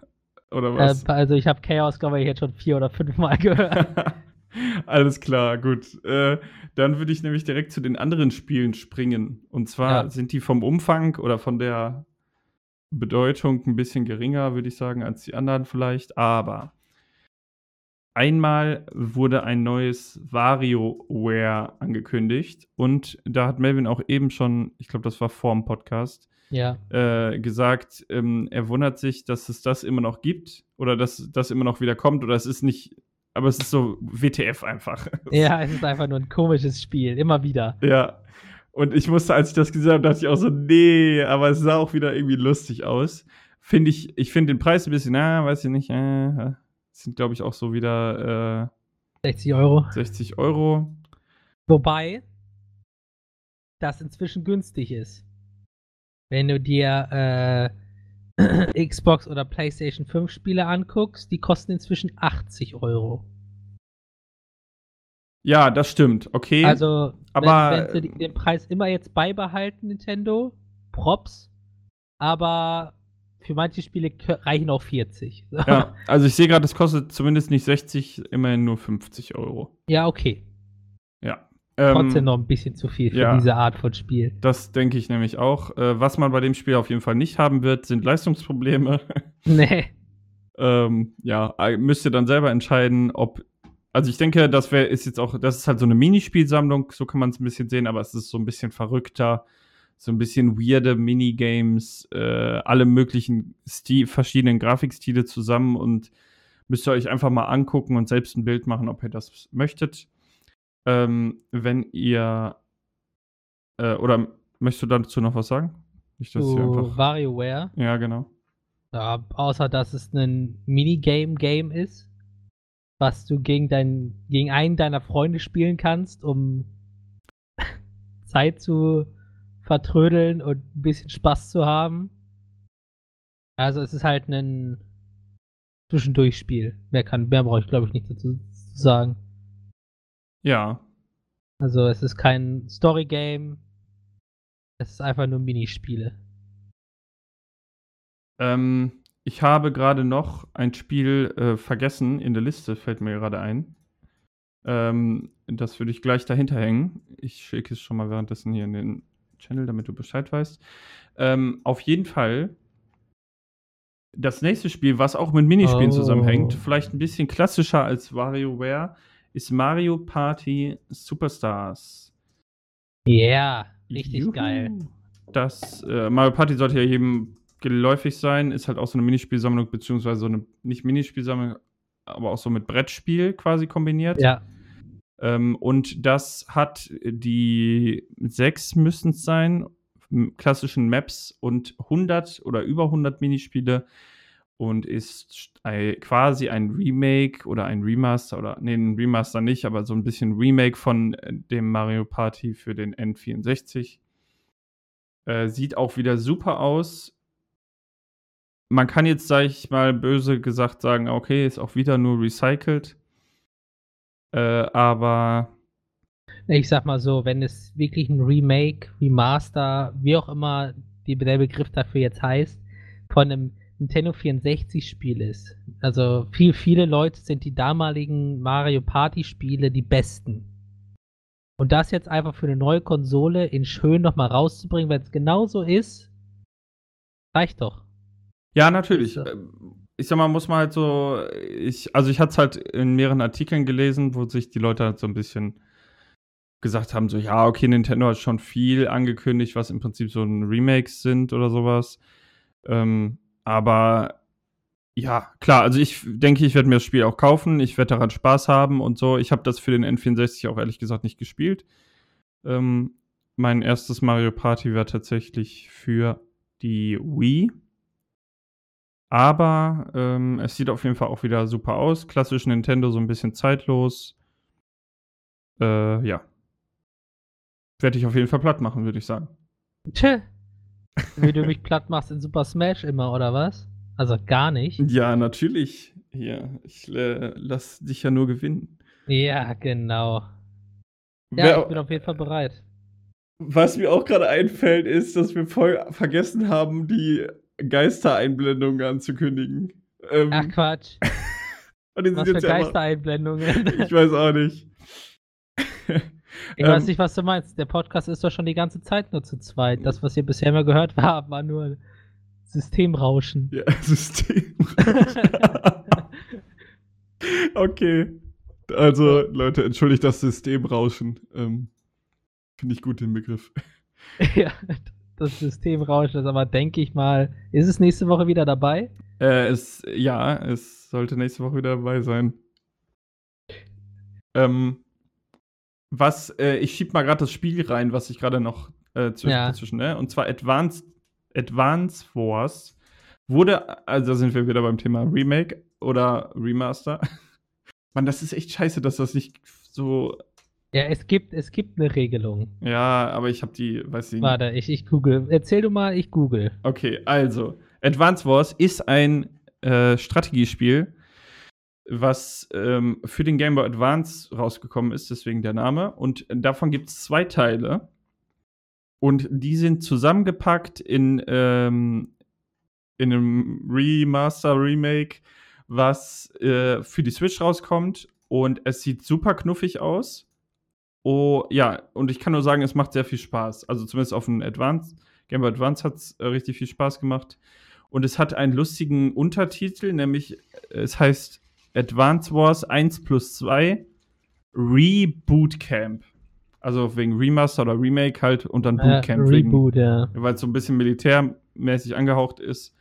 Oder was? Äh, also ich habe Chaos, glaube ich, jetzt schon vier oder fünf Mal gehört. [LAUGHS] Alles klar, gut. Äh, dann würde ich nämlich direkt zu den anderen Spielen springen. Und zwar Ja. sind die vom Umfang oder von der Bedeutung ein bisschen geringer, würde ich sagen, als die anderen vielleicht. Aber einmal wurde ein neues WarioWare angekündigt. Und da hat Melvin auch eben schon, ich glaube, das war vor dem Podcast, ja. äh, gesagt, ähm, er wundert sich, dass es das immer noch gibt oder dass das immer noch wieder kommt oder es ist nicht, aber es ist so WTF einfach. [LAUGHS] Ja, es ist einfach nur ein komisches Spiel, immer wieder. Ja. Und ich musste, als ich das gesehen habe, dachte ich auch so, nee, aber es sah auch wieder irgendwie lustig aus. Finde ich, ich finde den Preis ein bisschen, na, weiß ich nicht, äh, sind glaube ich auch so wieder 60 Euro. äh, 60 Euro. Wobei das inzwischen günstig ist. Wenn du dir äh, [CLEARS THROAT] Xbox oder PlayStation 5 Spiele anguckst, die kosten inzwischen 80 Euro. Ja, das stimmt, okay. Also, aber- wenn, wenn sie den Preis immer jetzt beibehalten, Nintendo, Props, aber für manche Spiele reichen auch 40. [LAUGHS] ja, also ich sehe gerade, es kostet zumindest nicht 60, immerhin nur 50 Euro. ja, okay. Ja. Ähm, Trotzdem noch ein bisschen zu viel für ja. diese Art von Spiel. Das denke ich nämlich auch. Äh, was man bei dem Spiel auf jeden Fall nicht haben wird, sind Leistungsprobleme. [LAUGHS] Nee. [LAUGHS] ähm, ja, äh, müsst ihr dann selber entscheiden, ob. Also ich denke, das wäre ist jetzt auch, das ist halt so eine Minispielsammlung, so kann man es ein bisschen sehen, aber es ist so ein bisschen verrückter, so ein bisschen weirde Minigames, äh, alle möglichen Stil, verschiedenen Grafikstile zusammen und müsst ihr euch einfach mal angucken und selbst ein Bild machen, ob ihr das möchtet. Ähm, wenn ihr äh, oder möchtest du dazu noch was sagen? Nicht, dass Zu einfach. WarioWare. Ja, genau. Ja, außer dass es ein Minigame-Game ist, was du gegen, dein, gegen einen deiner Freunde spielen kannst, um [LAUGHS] Zeit zu vertrödeln und ein bisschen Spaß zu haben. Also es ist halt ein Zwischendurchspiel. Mehr, kann, mehr brauche ich glaube ich nicht dazu zu sagen. Ja, Also es ist kein Story-Game. Es ist einfach nur Minispiele. Ähm, ich habe gerade noch ein Spiel äh, vergessen in der Liste, fällt mir gerade ein. Ähm, das würde ich gleich dahinter hängen. Ich schicke es schon mal währenddessen hier in den Channel, damit du Bescheid weißt. Ähm, auf jeden Fall das nächste Spiel, was auch mit Minispielen Oh. zusammenhängt, vielleicht ein bisschen klassischer als WarioWare, ist Mario Party Superstars. Ja, richtig Juhu. geil. Das äh, Mario Party sollte ja jedem geläufig sein, ist halt auch so eine Minispielsammlung, beziehungsweise so eine, nicht Minispielsammlung, aber auch so mit Brettspiel quasi kombiniert. Ja, Ähm, und das hat die sechs müssen es sein, klassischen Maps und 100 oder über 100 Minispiele und ist quasi ein Remake oder ein Remaster oder nee, ein Remaster nicht, aber so ein bisschen Remake von äh, dem Mario Party für den N64. Äh, sieht auch wieder super aus. Man kann jetzt, sag ich mal, böse gesagt sagen, okay, ist auch wieder nur recycelt. Äh, aber ich sag mal so, wenn es wirklich ein Remake, Remaster, wie auch immer die, der Begriff dafür jetzt heißt, von einem Nintendo 64 Spiel ist. Also viel, viele Leute sind die damaligen Mario Party Spiele die besten. Und das jetzt einfach für eine neue Konsole in schön nochmal rauszubringen, wenn es genauso ist, reicht doch. Ja, natürlich. Ähm, Ich sag mal, muss man halt so, ich, also ich hatte es halt in mehreren Artikeln gelesen, wo sich die Leute halt so ein bisschen gesagt haben, so, ja, okay, Nintendo hat schon viel angekündigt, was im Prinzip so ein Remakes sind oder sowas. Ähm, aber ja, klar, also ich denke, ich werde mir das Spiel auch kaufen, ich werde daran Spaß haben und so. Ich habe das für den N64 auch ehrlich gesagt nicht gespielt. Ähm, mein erstes Mario Party war tatsächlich für die Wii. Aber ähm, es sieht auf jeden Fall auch wieder super aus. Klassisch Nintendo, so ein bisschen zeitlos. Äh, ja. Werde ich auf jeden Fall platt machen, würde ich sagen. Tschö. Wie du mich platt machst in Super Smash immer, oder was? Also gar nicht. Ja, natürlich. Ja, ich äh, lass dich ja nur gewinnen. Ja, genau. Ja, Wer- ich bin auf jeden Fall bereit. was mir auch gerade einfällt, ist, dass wir voll vergessen haben, die Geistereinblendung anzukündigen. Ähm, Ach Quatsch. [LAUGHS] und die sind Was für Geistereinblendungen. [LAUGHS] Ich weiß auch nicht. Ich weiß Ähm, nicht, was du meinst. Der Podcast ist doch schon die ganze Zeit nur zu zweit. Das, was ihr bisher immer gehört habt, war nur Systemrauschen. Ja, [LAUGHS] System. okay. Also, Leute, entschuldigt das Systemrauschen. Ähm, Finde ich gut den Begriff. ja, das Systemrauschen ist aber, denke ich mal, ist es nächste Woche wieder dabei? Äh, es, ja, es sollte nächste Woche wieder dabei sein. Ähm, was, äh, ich schieb mal gerade das Spiel rein, was ich gerade noch äh, zwischen, Ja. dazwischen, ne? Und zwar Advanced, Advance Wars wurde, also da sind wir wieder beim Thema Remake oder Remaster. [LAUGHS] Mann, das ist echt scheiße, dass das nicht so, Ja, es gibt, es gibt eine Regelung. ja, aber ich habe die, weiß ich nicht. Warte, ich, ich google. Erzähl du mal, ich google. Okay, also, Advance Wars ist ein äh, Strategiespiel, was ähm, für den Game Boy Advance rausgekommen ist, deswegen der Name. Und davon gibt es zwei Teile. Und die sind zusammengepackt in, ähm, in einem Remaster, Remake, was äh, für die Switch rauskommt. Und es sieht super knuffig aus. Oh, ja, und ich kann nur sagen, es macht sehr viel Spaß. Also zumindest auf dem Advance, Game Boy Advance hat es äh, richtig viel Spaß gemacht. Und es hat einen lustigen Untertitel, nämlich äh, es heißt Advance Wars 1 plus 2 Reboot Camp. Also wegen Remaster oder Remake halt und dann Äh, Bootcamp, wegen, Reboot, ja. weil es so ein bisschen militärmäßig angehaucht ist.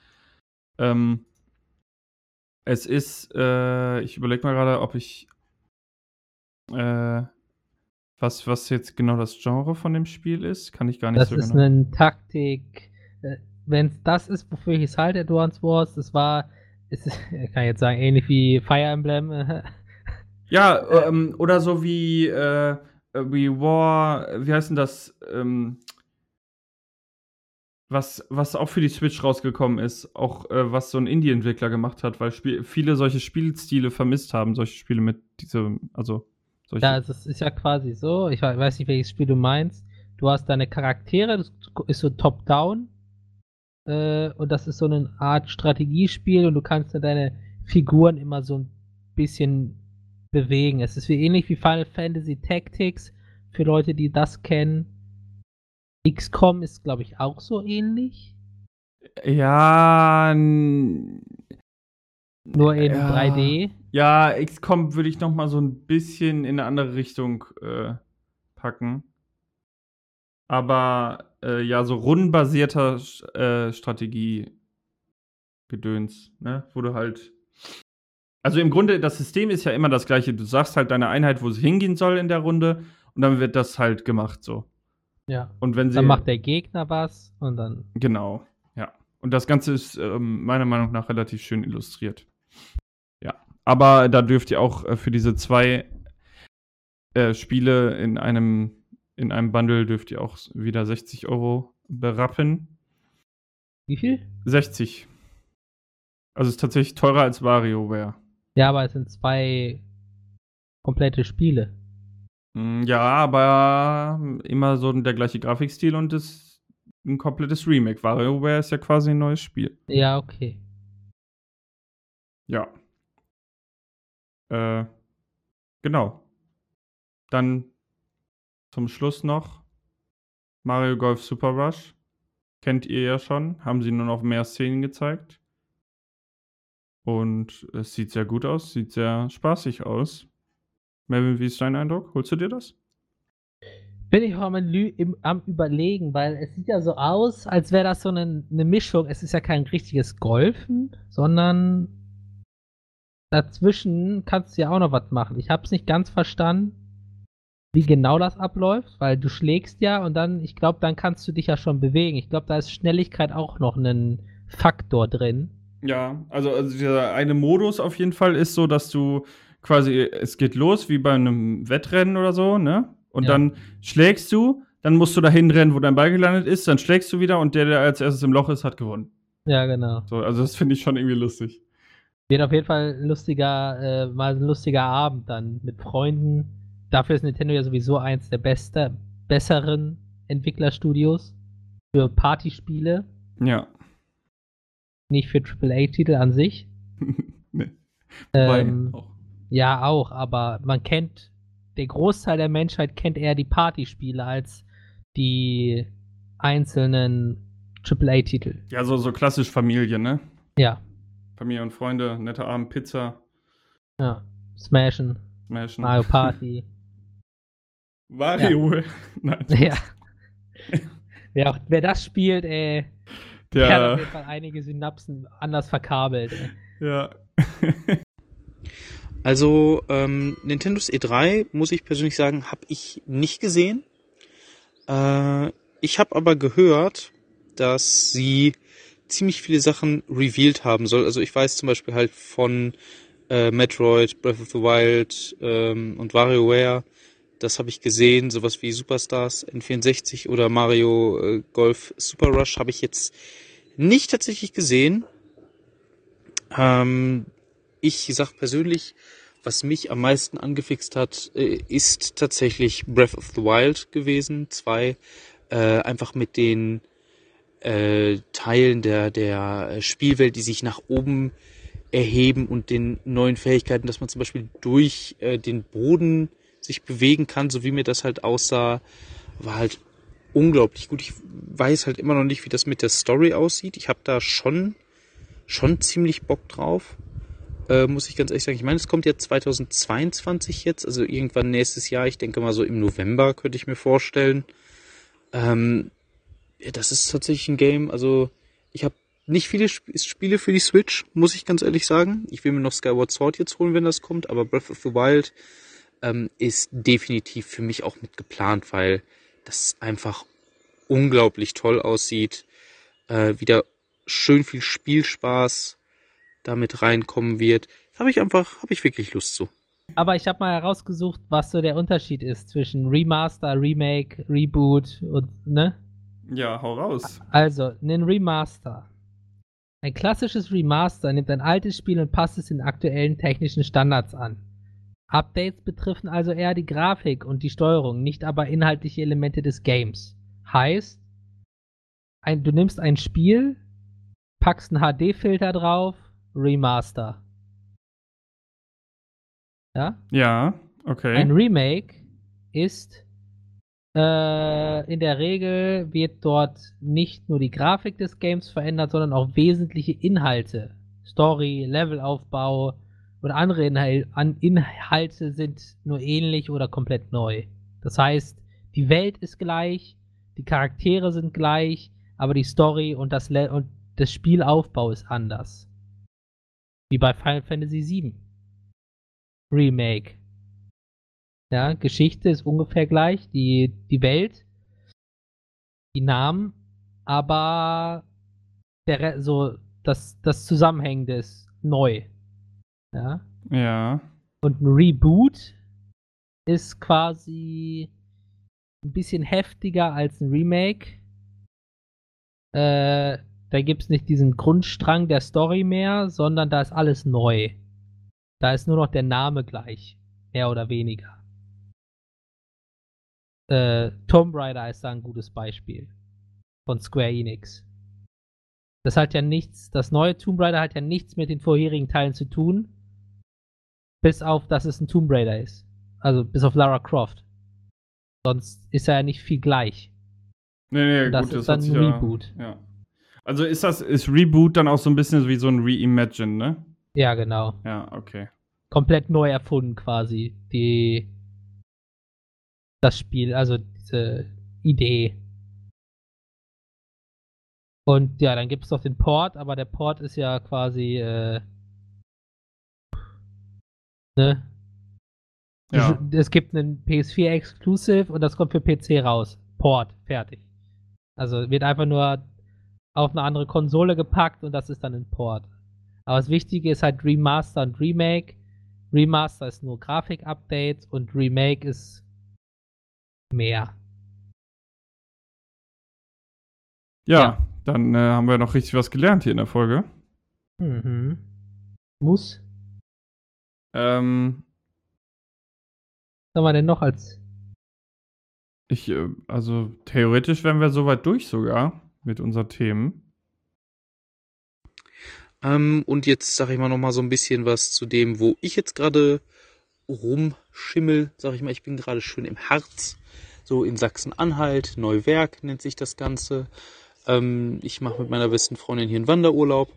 Ähm, es ist, äh, ich überlege mal gerade, ob ich, äh, was, was jetzt genau das Genre von dem Spiel ist, kann ich gar nicht Das so ist genau. eine Taktik. Wenn es das ist, wofür ich es halte, Advance Wars, das war, ist, [LAUGHS] ich kann jetzt sagen, ähnlich wie Fire Emblem. [LAUGHS] Ja, ähm, oder so wie, äh, wie War, wie heißt denn das, ähm, was, was auch für die Switch rausgekommen ist, auch äh, was so ein Indie-Entwickler gemacht hat, weil Spiel viele solche Spielstile vermisst haben, solche Spiele mit diesem, also solche. Ja, also es ist ja quasi so, ich we- weiß nicht, welches Spiel du meinst. Du hast deine Charaktere, das ist so top-down. Äh, und das ist so eine Art Strategiespiel und du kannst dann deine Figuren immer so ein bisschen bewegen. Es ist wie ähnlich wie Final Fantasy Tactics, für Leute, die das kennen. XCOM ist, glaube ich, auch so ähnlich. ja, Nur in Ja. 3D. ja, XCOM würde ich noch mal so ein bisschen in eine andere Richtung äh, packen. Aber äh, ja, so rundenbasierter äh, Strategie-Gedöns, ne? Wo du halt. Also im Grunde, das System ist ja immer das gleiche. Du sagst halt deine Einheit, wo sie hingehen soll in der Runde, und dann wird das halt gemacht so. Ja. Und wenn sie. Dann macht der Gegner was und dann. Genau, ja. Und das Ganze ist ähm, meiner Meinung nach relativ schön illustriert. Ja. Aber da dürft ihr auch äh, für diese zwei äh, Spiele in einem, in einem Bundle dürft ihr auch wieder 60 Euro berappen. Wie viel? 60. Also ist tatsächlich teurer als WarioWare. Ja, aber es sind zwei komplette Spiele. Mm, Ja, aber immer so der gleiche Grafikstil und ist ein komplettes Remake. WarioWare ist ja quasi ein neues Spiel. Ja, okay. Ja. Äh, genau. Dann zum Schluss noch Mario Golf Super Rush. Kennt ihr ja schon. Haben sie nur noch mehr Szenen gezeigt. Und es sieht sehr gut aus, sieht sehr spaßig aus. Melvin, wie ist dein Eindruck? Holst du dir das? Bin ich auch am, am überlegen, weil es sieht ja so aus, als wäre das so eine, eine Mischung. Es ist ja kein richtiges Golfen, sondern dazwischen kannst du ja auch noch was machen. Ich habe es nicht ganz verstanden, wie genau das abläuft, weil du schlägst ja und dann, ich glaube, dann kannst du dich ja schon bewegen. Ich glaube, da ist Schnelligkeit auch noch ein Faktor drin. Ja, also, also dieser eine Modus auf jeden Fall ist so, dass du quasi, es geht los wie bei einem Wettrennen oder so, ne? Und Ja. dann schlägst du, dann musst du dahin rennen, wo dein Ball gelandet ist, dann schlägst du wieder und der, der als erstes im Loch ist, hat gewonnen. Ja, genau. So, also das finde ich schon irgendwie lustig. Wird auf jeden Fall ein lustiger, äh, mal ein lustiger Abend dann mit Freunden. Dafür ist Nintendo ja sowieso eins der beste, besseren Entwicklerstudios für Partyspiele, Ja. nicht für AAA-Titel an sich. [LAUGHS] nee. Ähm, auch. ja, auch, aber man kennt, der Großteil der Menschheit kennt eher die Partyspiele als die einzelnen AAA-Titel. Ja, so, so klassisch Familie, ne? Ja, Familie und Freunde, netter Abend, Pizza, ja. Smashen, Smashen. Mario Party. [LAUGHS] Mario. [LAUGHS] Nein. [LAUGHS] ja. Wer, auch, wer das spielt, ey, der hat auf Der, jeden Fall einige Synapsen anders verkabelt. Ey. ja. Also ähm, Nintendos E3, muss ich persönlich sagen, habe ich nicht gesehen. Äh, ich habe aber gehört, dass sie ziemlich viele Sachen revealed haben soll. Also ich weiß zum Beispiel halt von äh, Metroid, Breath of the Wild ähm, und WarioWare. Das habe ich gesehen. Sowas wie Superstars N64 oder Mario äh, Golf Super Rush habe ich jetzt nicht tatsächlich gesehen. Ähm, ich sag persönlich, was mich am meisten angefixt hat, äh, ist tatsächlich Breath of the Wild gewesen. Zwei, äh, einfach mit den äh, Teilen der, der Spielwelt, die sich nach oben erheben und den neuen Fähigkeiten, dass man zum Beispiel durch äh, den Boden sich bewegen kann, so wie mir das halt aussah, war halt unglaublich gut. Ich weiß halt immer noch nicht, wie das mit der Story aussieht. Ich habe da schon schon ziemlich Bock drauf, äh, muss ich ganz ehrlich sagen. Ich meine, es kommt jetzt 2022 jetzt, also irgendwann nächstes Jahr. Ich denke mal so im November könnte ich mir vorstellen. Ähm, ja, das ist tatsächlich ein Game. Also ich habe nicht viele Sp Spiele für die Switch, muss ich ganz ehrlich sagen. Ich will mir noch Skyward Sword jetzt holen, wenn das kommt, aber Breath of the Wild ähm, ist definitiv für mich auch mit geplant, weil das einfach unglaublich toll aussieht. Äh, wieder schön viel Spielspaß damit reinkommen wird. Habe ich einfach, habe ich wirklich Lust zu. Aber ich habe mal herausgesucht, was so der Unterschied ist zwischen Remaster, Remake, Reboot und, ne? Ja, hau raus. Also, ein Remaster. Ein klassisches Remaster nimmt ein altes Spiel und passt es den aktuellen technischen Standards an. Updates betreffen also eher die Grafik und die Steuerung, nicht aber inhaltliche Elemente des Games. Heißt, ein, du nimmst ein Spiel, packst einen HD-Filter drauf, Remaster. Ja? Ja, okay. Ein Remake ist äh, in der Regel wird dort nicht nur die Grafik des Games verändert, sondern auch wesentliche Inhalte. Story, Levelaufbau und andere Inhal an Inhalte sind nur ähnlich oder komplett neu. Das heißt, die Welt ist gleich, die Charaktere sind gleich, aber die Story und das, Le und das Spielaufbau ist anders. Wie bei Final Fantasy VII. Remake. Ja, Geschichte ist ungefähr gleich, die, die Welt, die Namen, aber der, so, das, das Zusammenhängende ist neu. Ja. ja. Und ein Reboot ist quasi ein bisschen heftiger als ein Remake. Äh, da gibt es nicht diesen Grundstrang der Story mehr, sondern da ist alles neu. Da ist nur noch der Name gleich, mehr oder weniger. Äh, Tomb Raider ist da ein gutes Beispiel von Square Enix. Das hat ja nichts, das neue Tomb Raider hat ja nichts mit den vorherigen Teilen zu tun, bis auf, dass es ein Tomb Raider ist. Also bis auf Lara Croft. Sonst ist er ja nicht viel gleich. Nee, nee, das gut, ist das dann ein sich ja, Reboot. Ja. Also ist das, ist Reboot dann auch so ein bisschen wie so ein Reimagine, ne? Ja, genau. Ja, okay. Komplett neu erfunden quasi. Die. Das Spiel, also diese Idee. Und ja, dann gibt es noch den Port, aber der Port ist ja quasi. Äh, ne? Ja. Es gibt einen PS4 Exclusive und das kommt für PC raus. Port, fertig. Also wird einfach nur auf eine andere Konsole gepackt und das ist dann ein Port. Aber das Wichtige ist halt Remaster und Remake. Remaster ist nur Grafik-Updates und Remake ist mehr. Ja, Ja. dann äh, haben wir noch richtig was gelernt hier in der Folge. Mhm. Muss. Ähm, Was haben wir denn noch als. ich, äh, also theoretisch wären wir soweit durch sogar mit unseren Themen. Ähm, und jetzt sage ich mal noch mal so ein bisschen was zu dem, wo ich jetzt gerade rumschimmel. Sag ich mal, ich bin gerade schön im Harz, so in Sachsen-Anhalt, Neuwerk nennt sich das Ganze. Ähm, ich mache mit meiner besten Freundin hier einen Wanderurlaub.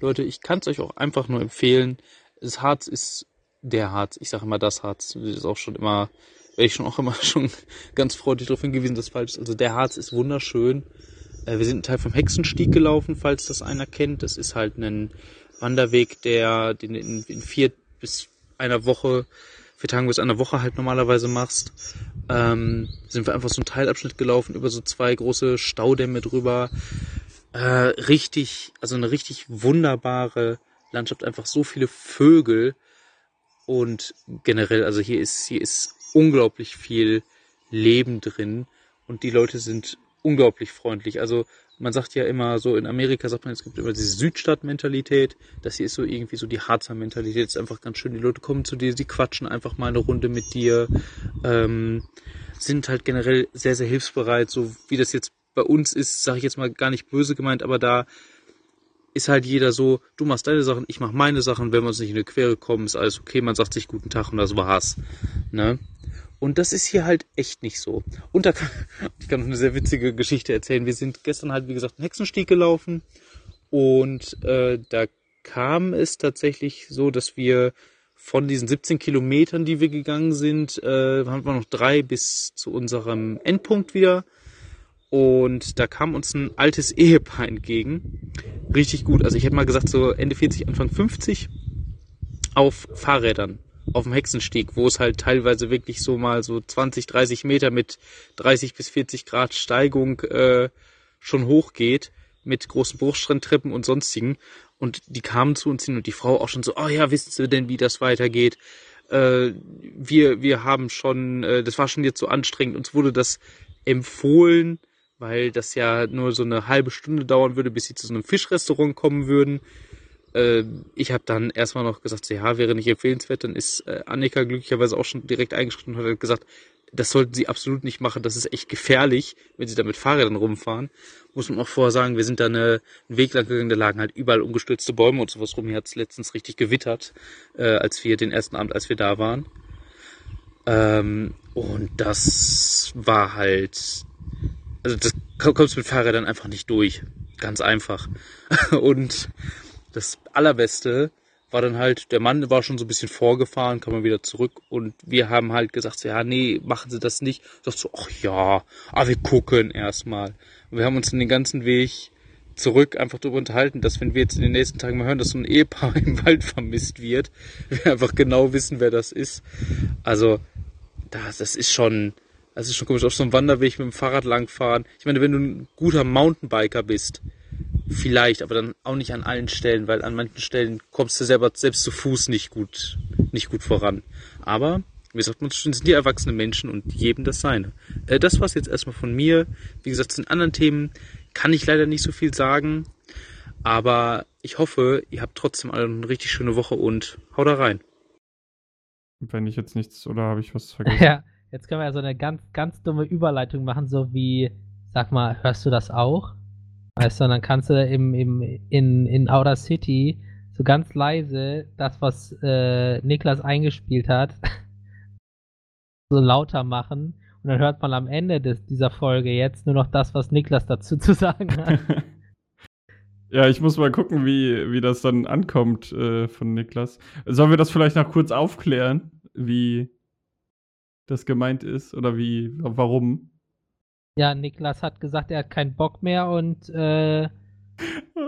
Leute, ich kann es euch auch einfach nur empfehlen. Das Harz ist der Harz. Ich sage immer das Harz. Das ist auch schon immer, werde ich schon auch immer [LAUGHS] schon ganz freundlich darauf hingewiesen, dass falsch ist. Also der Harz ist wunderschön. Äh, wir sind einen Teil vom Hexenstieg gelaufen, falls das einer kennt. Das ist halt ein Wanderweg, der den in, in vier bis einer Woche, vier Tagen bis einer Woche halt normalerweise machst. Ähm, sind wir einfach so einen Teilabschnitt gelaufen über so zwei große Staudämme drüber. Äh, richtig, also eine richtig wunderbare Landschaft, einfach so viele Vögel und generell, also hier ist, hier ist unglaublich viel Leben drin und die Leute sind unglaublich freundlich. Also man sagt ja immer so, in Amerika sagt man, es gibt immer diese Südstadt-Mentalität. Das hier ist so irgendwie so die Harzer Mentalität. Ist einfach ganz schön. Die Leute kommen zu dir, sie quatschen einfach mal eine Runde mit dir. Ähm, sind halt generell sehr, sehr hilfsbereit. So wie das jetzt bei uns ist, sage ich jetzt mal gar nicht böse gemeint, aber da ist halt jeder so, du machst deine Sachen, ich mach meine Sachen, wenn wir uns nicht in eine Quere kommen, ist alles okay, man sagt sich guten Tag und das war's. Ne? Und das ist hier halt echt nicht so. Und da kann, [LAUGHS] ich kann noch eine sehr witzige Geschichte erzählen. Wir sind gestern halt, wie gesagt, einen Hexenstieg gelaufen und äh, da kam es tatsächlich so, dass wir von diesen 17 Kilometern, die wir gegangen sind, äh, haben wir noch drei bis zu unserem Endpunkt wieder. Und da kam uns ein altes Ehepaar entgegen. Richtig gut. Also ich hätte mal gesagt, so Ende 40, Anfang 50 auf Fahrrädern auf dem Hexenstieg, wo es halt teilweise wirklich so mal so 20, 30 Meter mit 30 bis 40 Grad Steigung äh, schon hochgeht mit großen Bruchstrandtreppen und sonstigen. Und die kamen zu uns hin und die Frau auch schon so, oh ja, wissen Sie denn, wie das weitergeht? Äh, wir, wir haben schon, äh, das war schon jetzt so anstrengend, uns wurde das empfohlen, weil das ja nur so eine halbe Stunde dauern würde, bis sie zu so einem Fischrestaurant kommen würden ich habe dann erstmal noch gesagt, ja, wäre nicht empfehlenswert. Dann ist äh, Annika glücklicherweise auch schon direkt eingeschritten und hat gesagt, das sollten sie absolut nicht machen. Das ist echt gefährlich, wenn sie da mit Fahrrädern rumfahren. Muss man auch vorher sagen, wir sind da eine, einen Weg lang gegangen, da lagen halt überall umgestürzte Bäume und sowas rum. Hier hat es letztens richtig gewittert, äh, als wir den ersten Abend, als wir da waren. Ähm, und das war halt, also das kommst mit Fahrrädern einfach nicht durch. Ganz einfach. [LAUGHS] und das Allerbeste war dann halt, der Mann war schon so ein bisschen vorgefahren, kam mal wieder zurück und wir haben halt gesagt, so, ja, nee, machen Sie das nicht. Sagt so, ach ja, aber wir gucken erstmal. Und wir haben uns den ganzen Weg zurück einfach darüber unterhalten, dass wenn wir jetzt in den nächsten Tagen mal hören, dass so ein Ehepaar [LAUGHS] im Wald vermisst wird, wir einfach genau wissen, wer das ist. Also, das, das ist schon, das ist schon komisch, auf so einem Wanderweg mit dem Fahrrad langfahren. Ich meine, wenn du ein guter Mountainbiker bist, Vielleicht, aber dann auch nicht an allen Stellen, weil an manchen Stellen kommst du selber selbst zu Fuß nicht gut, nicht gut voran. Aber, wie sagt man schon, sind die erwachsene Menschen und jedem das seine. Äh, das war's jetzt erstmal von mir. Wie gesagt, zu den anderen Themen kann ich leider nicht so viel sagen. Aber ich hoffe, ihr habt trotzdem alle eine richtig schöne Woche und haut da rein. Wenn ich jetzt nichts, oder habe ich was [LAUGHS] vergessen? Ja, jetzt können wir ja so eine ganz, ganz dumme Überleitung machen, so wie, sag mal, hörst du das auch? Weißt du, dann kannst du im, im, in, in Outer City so ganz leise das, was äh, Niklas eingespielt hat, [LAUGHS] so lauter machen. Und dann hört man am Ende des, dieser Folge jetzt nur noch das, was Niklas dazu zu sagen hat. [LAUGHS] ja, ich muss mal gucken, wie, wie das dann ankommt äh, von Niklas. Sollen wir das vielleicht noch kurz aufklären, wie das gemeint ist oder wie, warum? Ja, Niklas hat gesagt, er hat keinen Bock mehr und äh,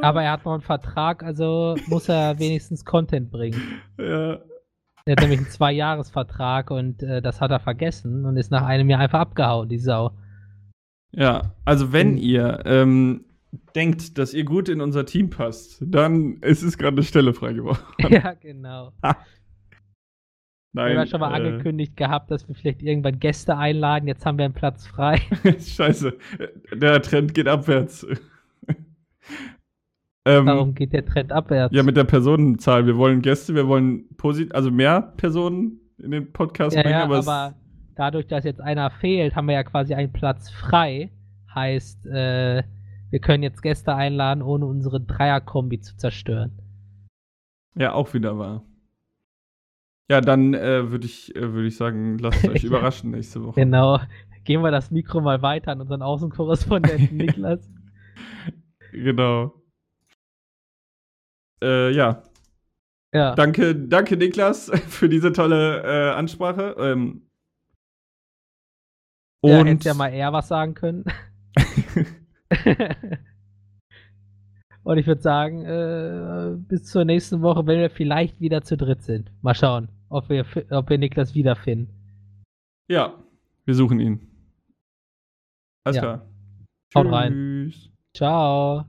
aber er hat noch einen Vertrag, also muss er [LAUGHS] wenigstens Content bringen. Ja. Er hat nämlich einen Zwei-Jahres-Vertrag und äh, das hat er vergessen und ist nach einem Jahr einfach abgehauen, die Sau. Ja, also wenn ihr ähm, denkt, dass ihr gut in unser Team passt, dann ist es gerade eine Stelle frei geworden. [LAUGHS] Ja, genau. Nein, wir haben schon mal äh, angekündigt gehabt, dass wir vielleicht irgendwann Gäste einladen. Jetzt haben wir einen Platz frei. [LAUGHS] Scheiße, der Trend geht abwärts. [LAUGHS] ähm, Warum geht der Trend abwärts? Ja, mit der Personenzahl. Wir wollen Gäste, wir wollen posit also mehr Personen in den Podcast ja, bringen. Ja, aber, aber dadurch, dass jetzt einer fehlt, haben wir ja quasi einen Platz frei. Heißt, äh, wir können jetzt Gäste einladen, ohne unsere Dreierkombi zu zerstören. Ja, auch wieder wahr. Ja, dann äh, würde ich, äh, würd ich sagen, lasst euch [LAUGHS] überraschen nächste Woche. Genau. Gehen wir das Mikro mal weiter an unseren Außenkorrespondenten [LAUGHS] Niklas. Genau. Äh, ja. Ja. Danke, danke, Niklas, [LAUGHS] für diese tolle äh, Ansprache. Ähm, ja, und hätte ja mal eher was sagen können. Und ich würde sagen, äh, bis zur nächsten Woche, wenn wir vielleicht wieder zu dritt sind. Mal schauen, ob wir, ob wir Niklas wiederfinden. ja, wir suchen ihn. Alles Ja. klar. Haut rein. Tschüss. Ciao.